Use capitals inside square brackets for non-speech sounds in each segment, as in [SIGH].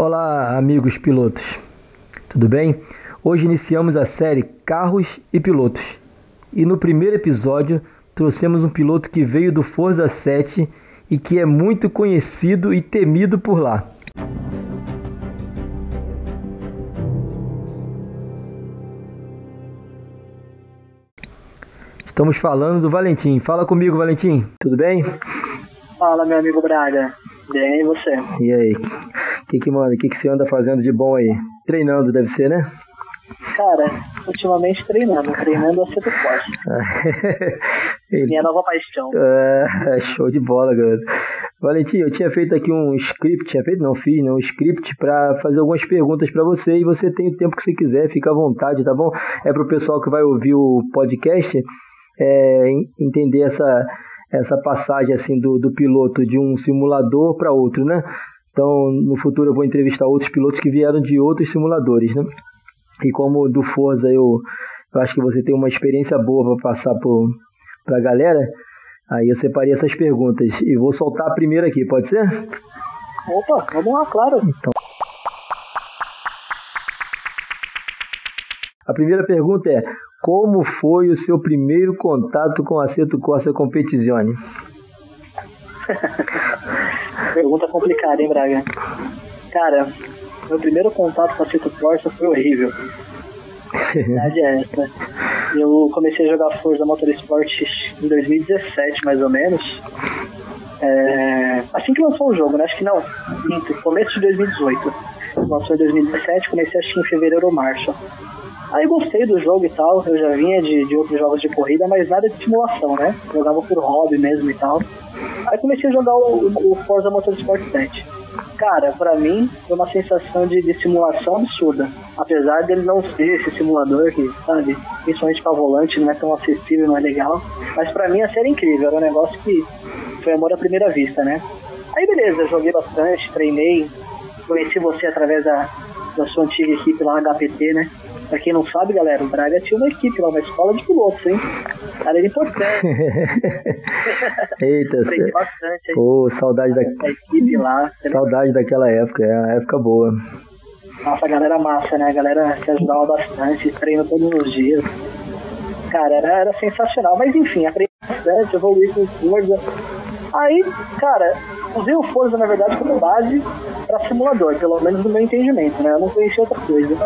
Olá, amigos pilotos. Tudo bem? Hoje iniciamos a série Carros e Pilotos. E no primeiro episódio trouxemos um piloto que veio do Forza 7 e que é muito conhecido e temido por lá. Estamos falando do Valentim. Fala comigo, Valentim. Tudo bem? Fala, meu amigo Braga. Bem, e você? E aí? O que que manda? O que que você anda fazendo de bom aí? Treinando, deve ser, né? Cara, ultimamente treinando, treinando a Seto Forte. Minha nova paixão. É, show de bola, garoto. Valentim, eu tinha feito aqui um script, tinha feito, não fiz, né? Um script para fazer algumas perguntas para você e você tem o tempo que você quiser, fica à vontade, tá bom? É pro pessoal que vai ouvir o podcast é, entender essa, essa passagem assim do, do piloto de um simulador para outro, né? Então, no futuro eu vou entrevistar outros pilotos que vieram de outros simuladores, né? E como do Forza eu, eu acho que você tem uma experiência boa para passar para a galera, aí eu separei essas perguntas e vou soltar a primeira aqui, pode ser? Opa, vamos lá, claro. Então. A primeira pergunta é: como foi o seu primeiro contato com a Seto Corsa Competizione? [LAUGHS] Pergunta complicada, hein, Braga? Cara, meu primeiro contato com a Seto Corsa foi horrível. A verdade é essa. Eu comecei a jogar Forza Motorsport em 2017, mais ou menos. É... Assim que lançou o jogo, né? Acho que não. Começo de 2018. Lançou em 2017, comecei acho que em fevereiro ou março. Aí gostei do jogo e tal, eu já vinha de, de outros jogos de corrida, mas nada de simulação, né? Jogava por hobby mesmo e tal. Aí comecei a jogar o, o Forza Motorsport 7. Cara, pra mim foi uma sensação de, de simulação absurda. Apesar dele não ser esse simulador que, sabe, principalmente pra volante, não é tão acessível, não é legal. Mas pra mim a série é incrível, era um negócio que foi amor à primeira vista, né? Aí beleza, joguei bastante, treinei, conheci você através da, da sua antiga equipe lá, HPT, né? Pra quem não sabe, galera, o Braga tinha uma equipe lá, uma escola de pilotos, hein? Cara, era importante. Eita, Aprendi bastante? Pô, saudade da... A equipe lá. Saudade daquela época, é uma época boa. Nossa, a galera massa, né? A galera que ajudava bastante, treino todos os dias. Cara, era, era sensacional. Mas enfim, aprendi bastante, evoluí com Forza. Aí, cara, usei o Forza, na verdade, como base para simulador, pelo menos no meu entendimento, né? Eu não conhecia outra coisa.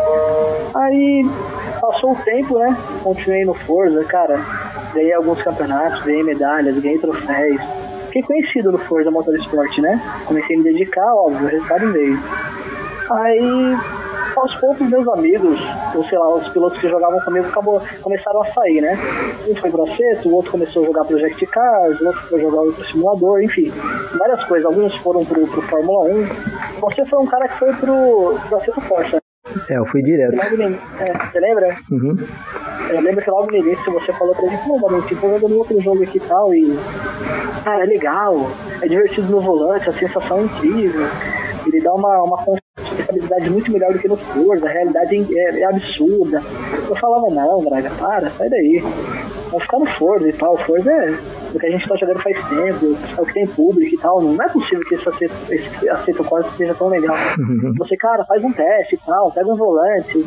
Aí, passou o tempo, né? Continuei no Forza, cara. Ganhei alguns campeonatos, ganhei medalhas, ganhei troféus. Fiquei conhecido no Forza Motorsport, né? Comecei a me dedicar, óbvio, o resultado veio. Aí, aos poucos, meus amigos, ou sei lá, os pilotos que jogavam comigo acabou, começaram a sair, né? Um foi pro Aceto, o outro começou a jogar Project Cars, o outro foi jogar outro simulador, enfim, várias coisas. Alguns foram pro, pro Fórmula 1. Você foi um cara que foi pro, pro Aceto Força. É, eu fui direto. Logo é, você lembra? Uhum. Eu lembro que logo no início você falou pra mim, pô, Valentim, tô jogando outro jogo aqui e tal, e. Ah, é legal, é divertido no volante, a sensação é incrível. Ele dá uma, uma estabilidade muito melhor do que no Forza, a realidade é, é, absurda. Eu falava, não, Braga, para, sai daí. Vamos ficar no Forza e tal. O Forza é o que a gente tá jogando faz tempo, é o que tem público e tal. Não é possível que esse aceito, esse aceito Corsa seja tão legal. Você, cara, faz um teste e tal, pega um volante.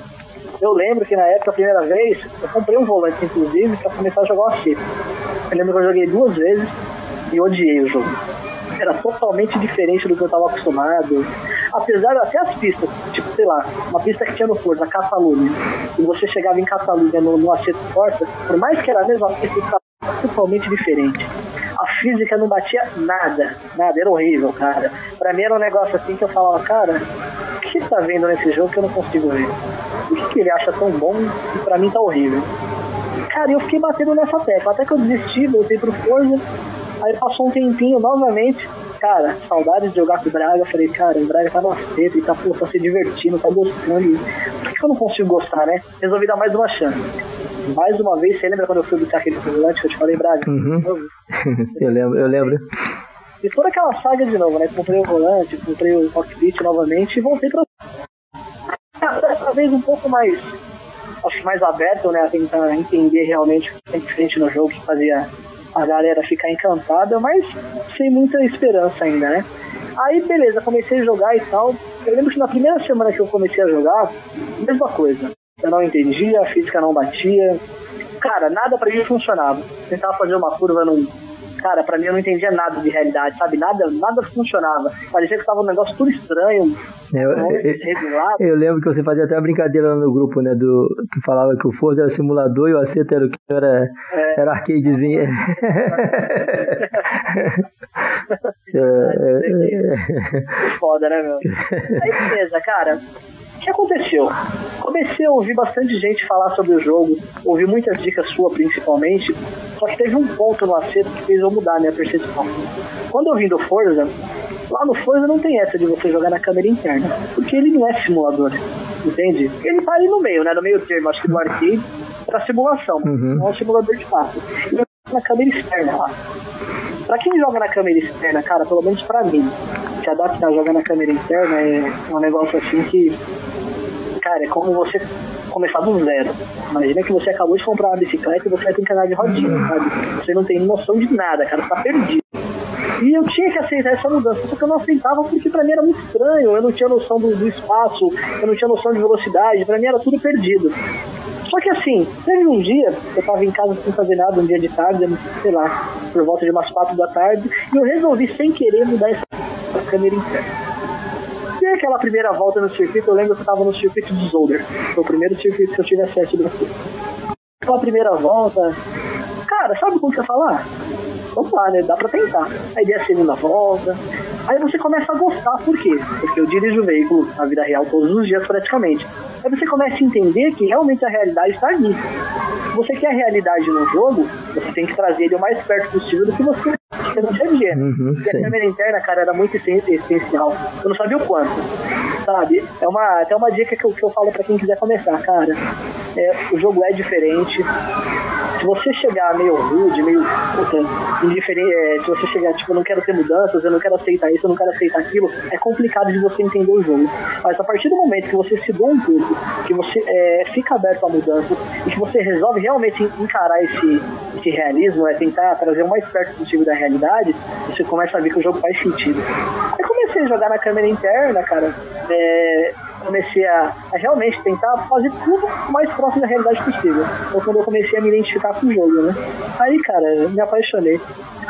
Eu lembro que na época, a primeira vez, eu comprei um volante, inclusive, pra começar a jogar o aceito. Eu lembro que eu joguei duas vezes e odiei o jogo era totalmente diferente do que eu estava acostumado. Apesar até as pistas, tipo, sei lá, uma pista que tinha no Forza, Catalunha, e você chegava em Catalunha no, no Aceto Forza, por mais que era a mesma pista, estava totalmente diferente. A física não batia nada, nada, era horrível, cara. Pra mim era um negócio assim que eu falava, cara, o que tá vendo nesse jogo que eu não consigo ver? O que, que ele acha tão bom e pra mim tá horrível? Cara, eu fiquei batendo nessa tecla, até que eu desisti, voltei pro Forza, Aí passou um tempinho novamente. Cara, saudade de jogar com o Braga. Falei, cara, o Braga tá no acerto e tá, pô, tá se divertindo, tá gostando. Por que eu não consigo gostar, né? Resolvi dar mais uma chance. Mais uma vez, você lembra quando eu fui buscar aquele volante que eu te falei, Braga? Uhum. eu lembro, [LAUGHS] eu lembro. E toda aquela saga de novo, né? Comprei o volante, comprei o cockpit novamente e voltei pra. Dessa vez um pouco mais. Acho que mais aberto, né? A tentar entender realmente o que tem diferente no jogo que fazia a galera ficar encantada, mas sem muita esperança ainda, né? Aí, beleza, comecei a jogar e tal. Eu lembro que na primeira semana que eu comecei a jogar, mesma coisa. Eu não entendia, a física não batia. Cara, nada pra mim funcionava. Tentava fazer uma curva, não, cara, pra mim eu não entendia nada de realidade, sabe? Nada, nada funcionava. Parecia que tava um negócio tudo estranho. Eu, eu, eu, lembro que você fazia até uma brincadeira lá no grupo, né? Do, que falava que o Forza era simulador e o Aceta era o que era, é. era arcadezinho. [LAUGHS] é, é, Foda, né, meu? Aí beleza, cara o que aconteceu? Comecei a ouvir bastante gente falar sobre o jogo, ouvi muitas dicas sua principalmente, só que teve um ponto no acerto que fez eu mudar a minha percepção. Quando eu vim do Forza, lá no Forza não tem essa de você jogar na câmera interna, porque ele não é simulador, entende? Ele tá ali no meio, né, no meio termo, acho que do arcade, pra simulação, uhum. não é um simulador de fato. Ele na câmera externa lá. Pra quem joga na câmera externa, cara, pelo menos pra mim, se adaptar a jogar na câmera interna é um negócio assim que. Cara, é como você começar do zero. Imagina que você acabou de comprar uma bicicleta e você vai ter que andar de rodinha, sabe? Você não tem noção de nada, cara, você tá perdido. E eu tinha que aceitar essa mudança, só que eu não aceitava porque pra mim era muito estranho, eu não tinha noção do, do espaço, eu não tinha noção de velocidade, pra mim era tudo perdido. Só que assim, teve um dia, eu tava em casa sem fazer nada, um dia de tarde, sei lá, por volta de umas quatro da tarde, e eu resolvi sem querer mudar essa câmera interna. E aquela primeira volta no circuito, eu lembro que eu tava no circuito de Zolder. Foi o primeiro circuito que eu tive acesso do Brasil. Aquela primeira volta, cara, sabe como que eu falar? Vamos lá, né? Dá pra tentar. Aí dei a segunda volta. Aí você começa a gostar, por quê? Porque eu dirijo o veículo na vida real todos os dias praticamente. Aí você começa a entender que realmente a realidade está ali. Se você quer a realidade no jogo, você tem que trazer ele o mais perto possível do que você quer dia. Uhum, e a câmera interna, cara, era muito essencial. Eu não sabia o quanto, sabe? É uma, até uma dica que eu, que eu falo para quem quiser começar, cara. É, o jogo é diferente. Se você chegar meio rude, meio puta, indiferente, é, se você chegar, tipo, eu não quero ter mudanças, eu não quero aceitar isso, eu não quero aceitar aquilo, é complicado de você entender o jogo. Mas a partir do momento que você se doa um pouco, que você é, fica aberto a mudanças e que você resolve realmente encarar esse, esse realismo, é tentar trazer o mais perto possível da realidade, você começa a ver que o jogo faz sentido. Aí comecei a jogar na câmera interna, cara. É, comecei a, a, realmente tentar fazer tudo o mais próximo da realidade possível. Foi quando eu comecei a me identificar com o jogo, né? Aí, cara, me apaixonei.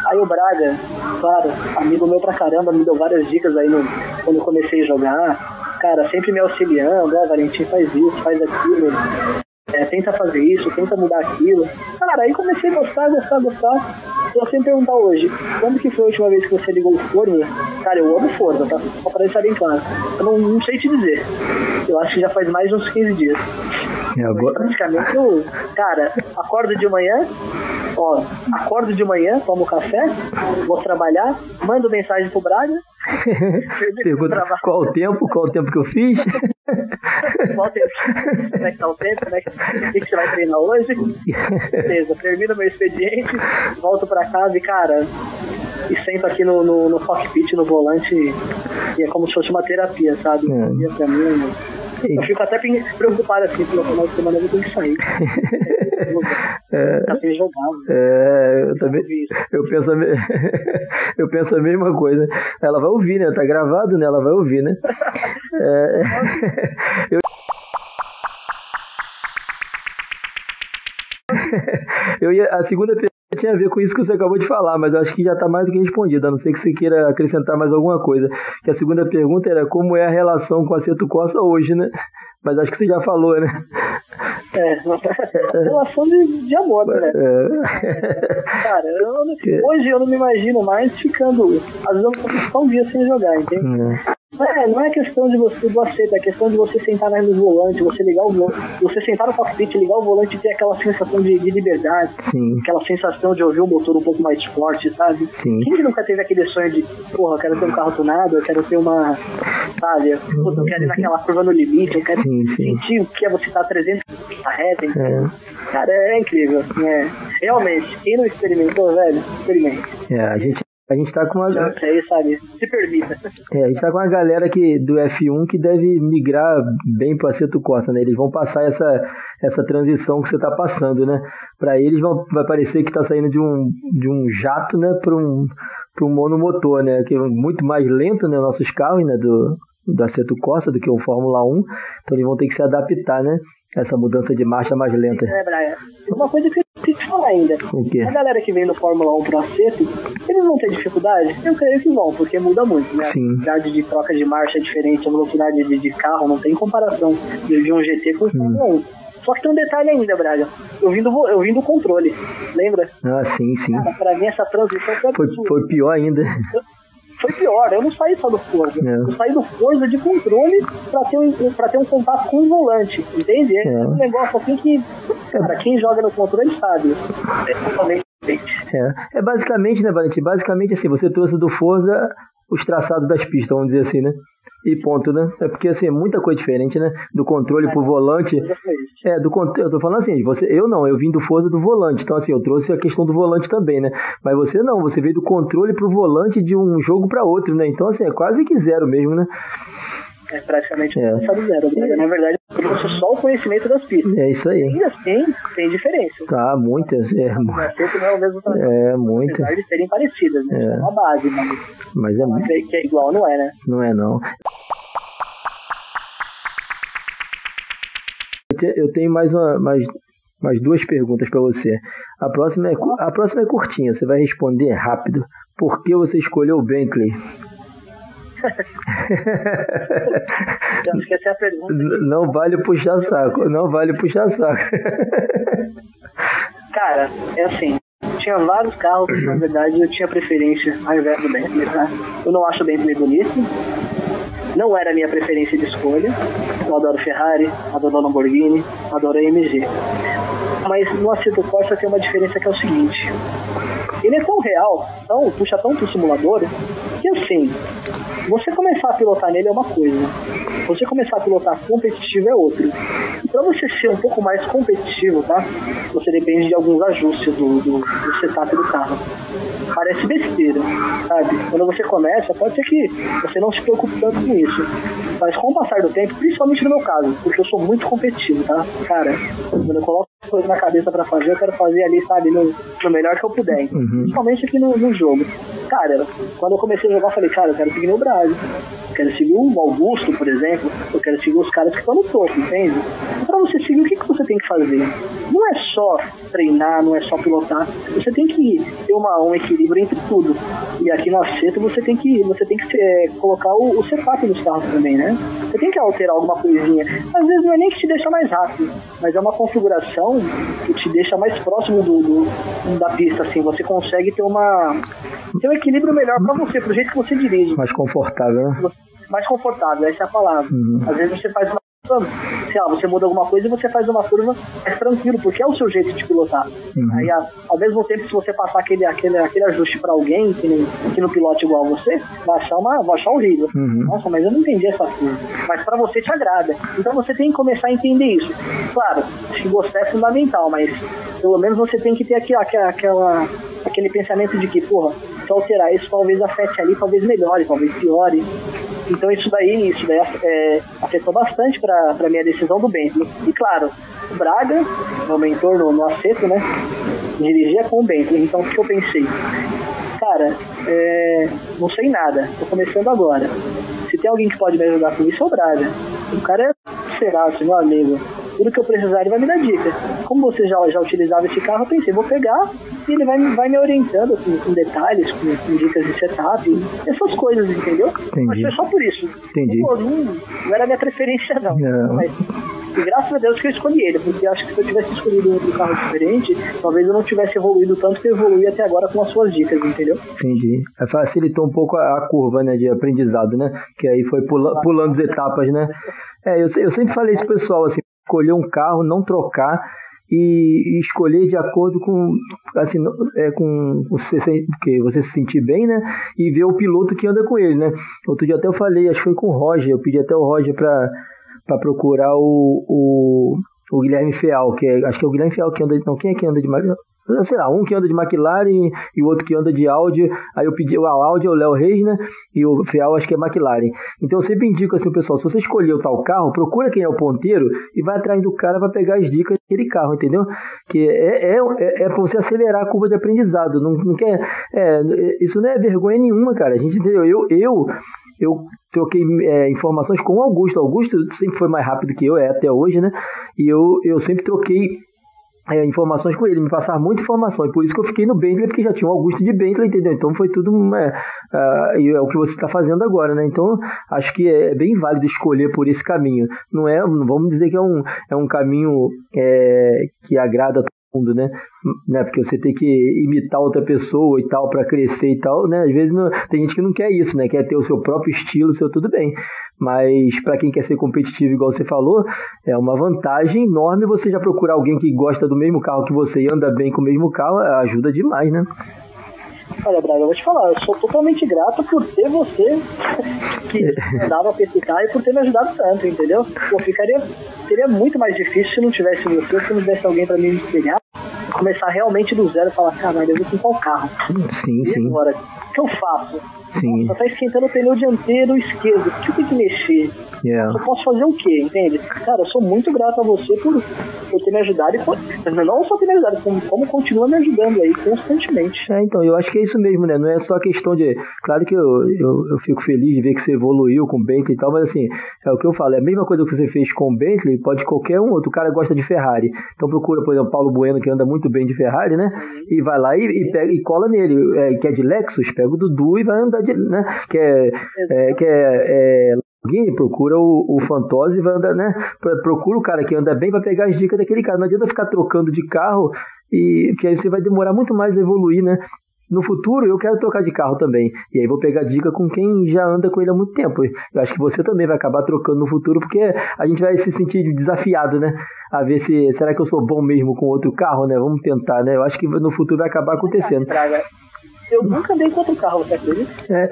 Aí o Braga, claro, amigo meu pra caramba, me deu várias dicas aí no, quando eu comecei a jogar. Cara, sempre me auxiliando, ó, oh, Valentim faz isso, faz aquilo. É, tenta fazer isso, tenta mudar aquilo. Cara, aí comecei a gostar, gostar, gostar. Se você me perguntar hoje, quando que foi a última vez que você ligou o Forza? Cara, eu amo Forza, tá? Só pra deixar bem claro. Eu não, não sei te dizer. Eu acho que já faz mais de uns 15 dias. É agora... Praticamente eu, cara, acordo de manhã, ó, acordo de manhã, tomo café, vou trabalhar, mando mensagem pro Braga. [LAUGHS] Pergunta qual o tempo, qual o tempo que eu fiz. qual o tempo, como é que tá o tempo, como é que, que, que você vai treinar hoje. Beleza, termino meu expediente, volto pra casa e, cara, e sento aqui no, no, no cockpit, no volante, e é como se fosse uma terapia, sabe? É. Pra mim, eu fico até preocupado assim, pelo final de semana eu tenho que sair. [LAUGHS] É, tá é, eu também eu penso, a, [LAUGHS] eu penso a mesma coisa. Ela vai ouvir, né? Tá gravado, né? Ela vai ouvir, né? É, [LAUGHS] eu... [LAUGHS] eu ia, a segunda pergunta tinha a ver com isso que você acabou de falar, mas acho que já está mais do que respondido, a não ser que você queira acrescentar mais alguma coisa. Que a segunda pergunta era como é a relação com a Ceto Costa hoje, né? Mas acho que você já falou, né? É, é relação de, de amor, né? É. Cara, eu, hoje eu não me imagino mais ficando. Às vezes eu ficar um dia sem jogar, entende? É. É, não é questão de você do aceito, é questão de você sentar no volante, você ligar o volante, você sentar no cockpit, ligar o volante e ter aquela sensação de, de liberdade, Sim. aquela sensação de ouvir o motor um pouco mais forte, sabe? Sim. Quem nunca teve aquele sonho de, porra, eu quero ter um carro tunado, eu quero ter uma, sabe, eu quero ir naquela curva no limite, eu quero sim, sentir o que é você estar tá 300 na reta, é. Cara, é incrível, né? Realmente, quem não experimentou, velho, experimente. É, a gente a gente tá com uma. Aí, sabe? Se permita. É, a gente tá com uma galera que, do F1 que deve migrar bem para Aceto Costa, né? Eles vão passar essa, essa transição que você tá passando, né? Para eles vão, vai parecer que tá saindo de um, de um jato, né? Para um, para um monomotor, né? Que é muito mais lento, né? Nossos carros, né? Do, do Aceto Corsa do que o Fórmula 1. Então eles vão ter que se adaptar, né? Essa mudança de marcha mais lenta. É, Brian. Uma coisa que eu ainda. A galera que vem do Fórmula 1 pro Aceto, eles vão ter dificuldade? Eu creio que vão, porque muda muito, né? Sim. A velocidade de troca de marcha é diferente, a velocidade de, de carro não tem comparação de, um GT com o Fórmula 1. Só que tem um detalhe ainda, Braga. Eu vim do, eu vim do controle, lembra? Ah, sim, sim. Cara, pra mim essa transição foi Foi, foi pior ainda. Foi pior, eu não saí só do Forza. É. Eu saí do Forza de controle pra ter um, pra ter um contato com o volante, entende? É, É. um negócio assim que, cara, quem joga no controle sabe. É totalmente diferente. É, é basicamente, né, Valentim? Basicamente assim, você trouxe do Forza os traçados das pistas, vamos dizer assim, né? E ponto, né? É porque assim, é muita coisa diferente, né? Do controle pro volante. É, do controle, eu tô falando assim, você, eu não, eu vim do Forza do volante, então assim, eu trouxe a questão do volante também, né? Mas você não, você veio do controle pro volante de um jogo para outro, né? Então assim, é quase que zero mesmo, né? É praticamente É. passado zero. Braga. Na verdade, eu trouxe só o conhecimento das pistas. É isso aí. Ainda assim, tem diferença. Tá, muitas, é, O acerto não é o mesmo trabalho. é muitas, Apesar de serem parecidas, né? É. É uma base, mas mas é, mu- que que é igual não é, né? não é não. Eu te- Eu tenho mais uma, mais, mais duas perguntas para você. A próxima, é, a próxima é curtinha, você vai responder rápido. Por que você escolheu o Bentley? Não vale puxar saco, não vale puxar saco. Cara, é assim. Tinha vários carros, na verdade eu tinha preferência ao invés do Bentley, tá? Eu não acho o Bentley bonito. Não era a minha preferência de escolha. Eu adoro Ferrari, adoro Lamborghini, adoro AMG. Mas no Assetto Corsa tem uma diferença que é o seguinte. Ele é tão real, tão, puxa tanto o simulador, que assim, você começar a pilotar nele é uma coisa. Você começar a pilotar competitivo é outra. E pra você ser um pouco mais competitivo, tá? Você depende de alguns ajustes do, do, do setup do carro. Parece besteira, sabe? Quando você começa, pode ser que você não se preocupe tanto com isso. Mas com o passar do tempo, principalmente no meu caso, porque eu sou muito competitivo, tá? Cara, quando eu coloco coisa na cabeça pra fazer, eu quero fazer ali, sabe, no, no melhor que eu puder. Uhum. Principalmente aqui no, no jogo. Cara, quando eu comecei a jogar, eu falei, cara, eu quero seguir no Brasil. Eu quero seguir o Augusto, por exemplo. Eu quero seguir os caras que estão no topo, entende? Pra você seguir, tem que fazer? Não é só treinar, não é só pilotar. Você tem que ter uma, um equilíbrio entre tudo. E aqui no acerto você tem que, você tem que é, colocar o, o setup dos carros também, né? Você tem que alterar alguma coisinha. Às vezes não é nem que te deixa mais rápido, mas é uma configuração que te deixa mais próximo do, do- da pista, assim. Você consegue ter uma ter um equilíbrio melhor pra você, pro jeito que você dirige. Mais confortável, né? Mais confortável, essa é a palavra. Uhum. Às vezes você faz uma sei lá, você muda alguma coisa e você faz uma curva mais tranquilo, porque é o seu jeito de pilotar. Uhum. Aí, ao mesmo tempo, se você passar aquele, aquele, aquele ajuste pra alguém que não, que não pilote igual a você, vai achar, uma, vai achar horrível. Uhum. Nossa, mas eu não entendi essa curva. Mas pra você te agrada. Então você tem que começar a entender isso. Claro, que gostar é fundamental, mas pelo menos você tem que ter aqui, aquela, aquela, aquele pensamento de que, porra, se eu alterar isso, talvez afete ali, talvez melhore, talvez piore. Então isso daí, isso daí é, afetou bastante pra minha decisão do Bentley. E claro, o Braga, meu mentor no, no aceto, né? Dirigia com o Bentley. Então o que eu pensei? Cara, é, não sei nada, tô começando agora. Se tem alguém que pode me ajudar com isso, é o Braga. O cara é será, meu amigo. Tudo que eu precisar, ele vai me dar dica. Como você já, já utilizava esse carro, eu pensei, vou pegar e ele vai, me- vai me orientando com, com detalhes, com, com dicas de setup, essas coisas, entendeu? Entendi. Mas foi só por isso. Entendi. Pô, não, não era minha preferência, não. Não. Mas, e graças a Deus que eu escolhi ele, porque eu acho que se eu tivesse escolhido outro carro diferente, talvez eu não tivesse evoluído tanto que eu evolui até agora com as suas dicas, entendeu? Entendi. Facilitou um pouco a, curva, né, de aprendizado, né? Que aí foi pula, pulando as etapas, né? É, eu, eu sempre falei isso pro pessoal, assim, escolher um carro, não trocar e, e escolher de acordo com, assim, é, com você, que você se sentir bem, né? E ver o piloto que anda com ele, né? Outro dia até eu falei, acho que foi com o Roger, eu pedi até o Roger pra, pra procurar o, o, o Guilherme Feal, que é, acho que é o Guilherme Feal que anda, não, quem é que anda de Maria? sei lá, um que anda de McLaren e o outro que anda de Audi. Aí eu pedi, o Audi é o Léo Reis, né? E o Fial acho que é McLaren. Então eu sempre indico assim, pessoal, se você escolher o tal carro, procura quem é o ponteiro e vai atrás do cara para pegar as dicas daquele carro, entendeu? Que é, é, é, é para você acelerar a curva de aprendizado. Não, não quer, é, isso não é vergonha nenhuma, cara. A gente entendeu? Eu, eu, eu troquei é, informações com o Augusto. Augusto sempre foi mais rápido que eu, é até hoje, né? E eu, eu sempre troquei é, informações com ele, me passaram muita informação, e por isso que eu fiquei no Bentley, porque já tinha o Augusto de Bentley, entendeu? Então foi tudo, é, é, é o que você está fazendo agora, né? Então acho que é, é, bem válido escolher por esse caminho. Não é, vamos dizer que é um, é um caminho é, que agrada mundo, né? né? Porque você tem que imitar outra pessoa e tal para crescer e tal, né? Às vezes não, tem gente que não quer isso, né? Quer ter o seu próprio estilo, seu tudo bem. Mas para quem quer ser competitivo, igual você falou, é uma vantagem enorme você já procurar alguém que gosta do mesmo carro que você e anda bem com o mesmo carro, ajuda demais, né? Olha, Braga, eu vou te falar, eu sou totalmente grato por ter você [LAUGHS] que dava pra pescar e por ter me ajudado tanto, entendeu? Pô, ficaria, seria muito mais difícil se não tivesse você, se não tivesse alguém para me espelhar começar realmente do zero e falar, caralho, eu vou comprar o carro. Sim, e sim. agora, o que eu faço? Sim. Só tá esquentando o pneu dianteiro esquerdo. O que eu tenho que mexer? Yeah. Eu posso fazer o quê? Entende? Cara, eu sou muito grato a você por, por ter me ajudado e por, não só ter me ajudado, como, como continua me ajudando aí constantemente. É, então, eu acho que é isso mesmo, né? Não é só questão de. Claro que eu, eu, eu fico feliz de ver que você evoluiu com o Bentley e tal, mas assim, é o que eu falo, é a mesma coisa que você fez com o Bentley, pode qualquer um outro. O cara gosta de Ferrari. Então procura, por exemplo, Paulo Bueno, que anda muito bem de Ferrari, né? Uhum. E vai lá e, e, pega, e cola nele. É, que é de Lexus, pega o Dudu e vai andar de. Né? Que é, é que é, é procura o, o Fantose e vai andar, né? Procura o cara que anda bem para pegar as dicas daquele cara. Não adianta ficar trocando de carro e que aí você vai demorar muito mais a evoluir, né? No futuro eu quero trocar de carro também. E aí vou pegar dica com quem já anda com ele há muito tempo. Eu acho que você também vai acabar trocando no futuro, porque a gente vai se sentir desafiado, né? A ver se será que eu sou bom mesmo com outro carro, né? Vamos tentar, né? Eu acho que no futuro vai acabar acontecendo. Eu nunca andei com outro carro, você acredita? É,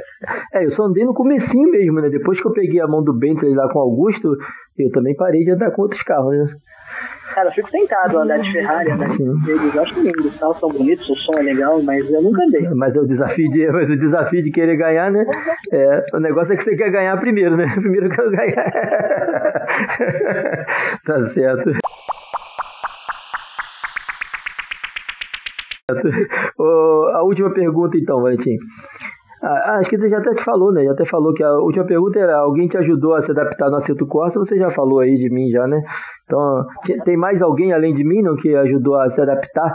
é, eu só andei no comecinho mesmo, né? Depois que eu peguei a mão do Bentley lá com o Augusto, eu também parei de andar com outros carros, né? Cara, eu fico tentado andar de Ferrari, andar de Mercedes. Eu acho lindo, os carros são bonitos, o som é legal, mas eu nunca andei. Mas o desafio de, mas o desafio de querer ganhar, né? É, o negócio é que você quer ganhar primeiro, né? [LAUGHS] Primeiro eu quero ganhar. [LAUGHS] tá certo. a última pergunta então, Valentim. Ah, acho que você já até te falou, né? Já até falou que a última pergunta era: alguém te ajudou a se adaptar no acerto Costa? Você já falou aí de mim, já, né? Então, tem mais alguém além de mim não, que ajudou a se adaptar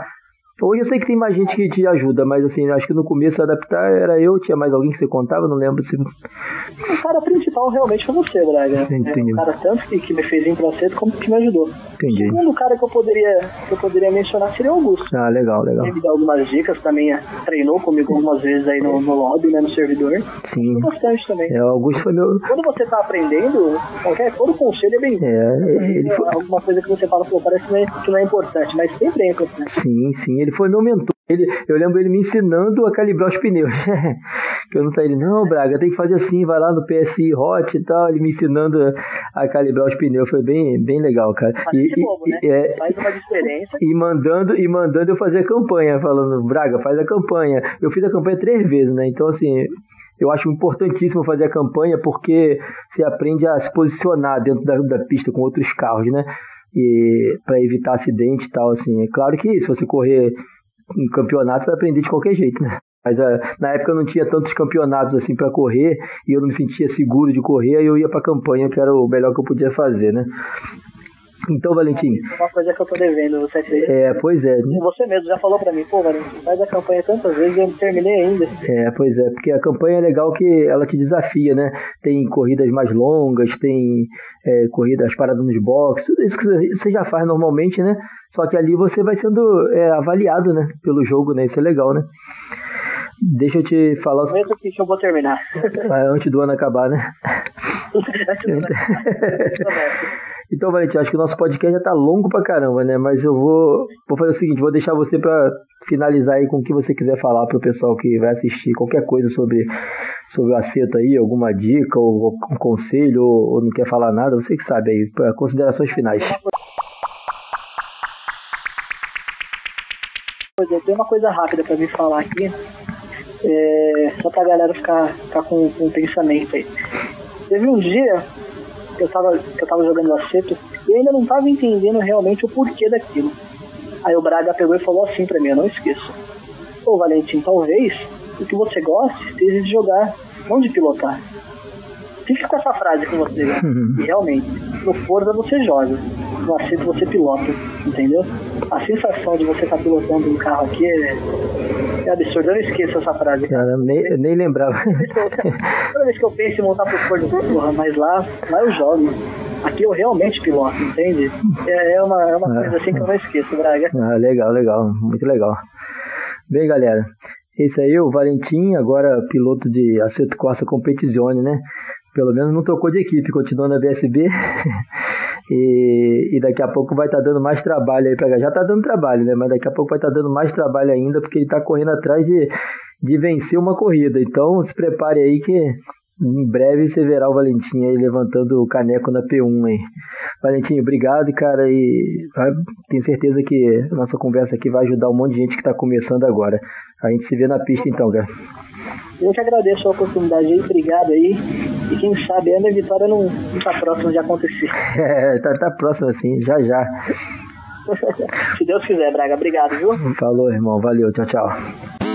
Hoje eu sei que tem mais gente que te ajuda, mas assim, acho que no começo adaptar era eu, tinha mais alguém que você contava, não lembro se. O cara principal realmente foi você, Braga. Entendi. É, o cara tanto que, que me fez ir pra cedo como que me ajudou. Entendi. O segundo cara que eu poderia, que eu poderia mencionar seria o Augusto. Ah, legal, legal. Ele me deu algumas dicas, também é, treinou comigo algumas vezes aí no, no lobby, né, no servidor. Sim. Bastante também. É, o Augusto foi meu. Quando você tá aprendendo, qualquer todo conselho é bem-vindo. É, ele foi... Alguma coisa que você fala, pô, parece que não, é, que não é importante, mas sempre é importante. Sim, sim, ele foi meu mentor. Ele, eu lembro ele me ensinando a calibrar os pneus. [LAUGHS] que eu não saí, ele, não, Braga, tem que fazer assim, vai lá no PSI Hot e tal, ele me ensinando a, a calibrar os pneus. Foi bem, bem legal, cara. E, e, bobo, né? é, faz uma diferença. E mandando, e mandando eu fazer a campanha, falando, Braga, faz a campanha. Eu fiz a campanha três vezes, né? Então, assim, eu acho importantíssimo fazer a campanha porque você aprende a se posicionar dentro da, da pista com outros carros, né? E para evitar acidente e tal, assim. É claro que se você correr em campeonato vai aprender de qualquer jeito, né? Mas uh, na época eu não tinha tantos campeonatos assim para correr e eu não me sentia seguro de correr, aí eu ia para campanha, que era o melhor que eu podia fazer, né? Então, Valentim. Uma coisa que eu tô devendo, você? É, pois é. Você mesmo já falou para mim, pô, Valentim, faz a campanha tantas vezes e eu não terminei ainda. É, pois é, porque a campanha é legal que ela te desafia, né? Tem corridas mais longas, tem é, corridas, paradas nos boxes, tudo isso que você já faz normalmente, né? Só que ali você vai sendo é, avaliado, né? Pelo jogo, né? Isso é legal, né? Deixa eu te falar. Mesmo que eu vou terminar. [LAUGHS] Antes do ano acabar, né? [LAUGHS] [LAUGHS] então, Valentim, acho que o nosso podcast já tá longo pra caramba, né? Mas eu vou, vou fazer o seguinte: vou deixar você pra finalizar aí com o que você quiser falar pro pessoal que vai assistir qualquer coisa sobre, sobre o acerto aí, alguma dica, ou, um conselho, ou, ou não quer falar nada, você que sabe aí, considerações finais. eu tenho uma coisa rápida para me falar aqui, é, só pra galera ficar, ficar com, com pensamento aí. Teve um dia eu tava, que eu tava jogando acerto e ainda não tava entendendo realmente o porquê daquilo. Aí o Braga pegou e falou assim pra mim, eu não esqueço. Pô, Valentim, talvez o que você goste seja de jogar, não de pilotar. Fique com essa frase com você? [LAUGHS] E realmente, no Forza você joga, no acerto você pilota, entendeu? A sensação de você estar tá pilotando um carro aqui é, é absurdo. Eu não esqueço essa frase. Cara, nem, eu nem lembrava. [LAUGHS] Toda vez que eu penso em montar pro Forza, porra, mas lá, lá eu jogo. Aqui eu realmente piloto, entende? É, é uma, é uma coisa assim que eu não esqueço, Braga. Ah, legal, legal, muito legal. Bem, galera, esse aí é o Valentim, agora piloto de Aceto Corsa Competizione, né? Pelo menos não trocou de equipe, continua na BSB. [LAUGHS] e, e, daqui a pouco vai estar tá dando mais trabalho aí para Já está dando trabalho, né? Mas daqui a pouco vai estar tá dando mais trabalho ainda, porque ele está correndo atrás de, de vencer uma corrida. Então se prepare aí que em breve você verá o Valentim aí levantando o caneco na P1 aí. Valentim, obrigado, cara, e vai, tenho certeza que nossa conversa aqui vai ajudar um monte de gente que está começando agora. A gente se vê na pista então, cara. Eu que agradeço a oportunidade aí, obrigado aí. E quem sabe a minha vitória não, não tá próxima de acontecer. [LAUGHS] É, tá, tá próximo assim, já já. se Deus quiser, Braga. Obrigado, viu? Falou, irmão. Valeu. Tchau, tchau.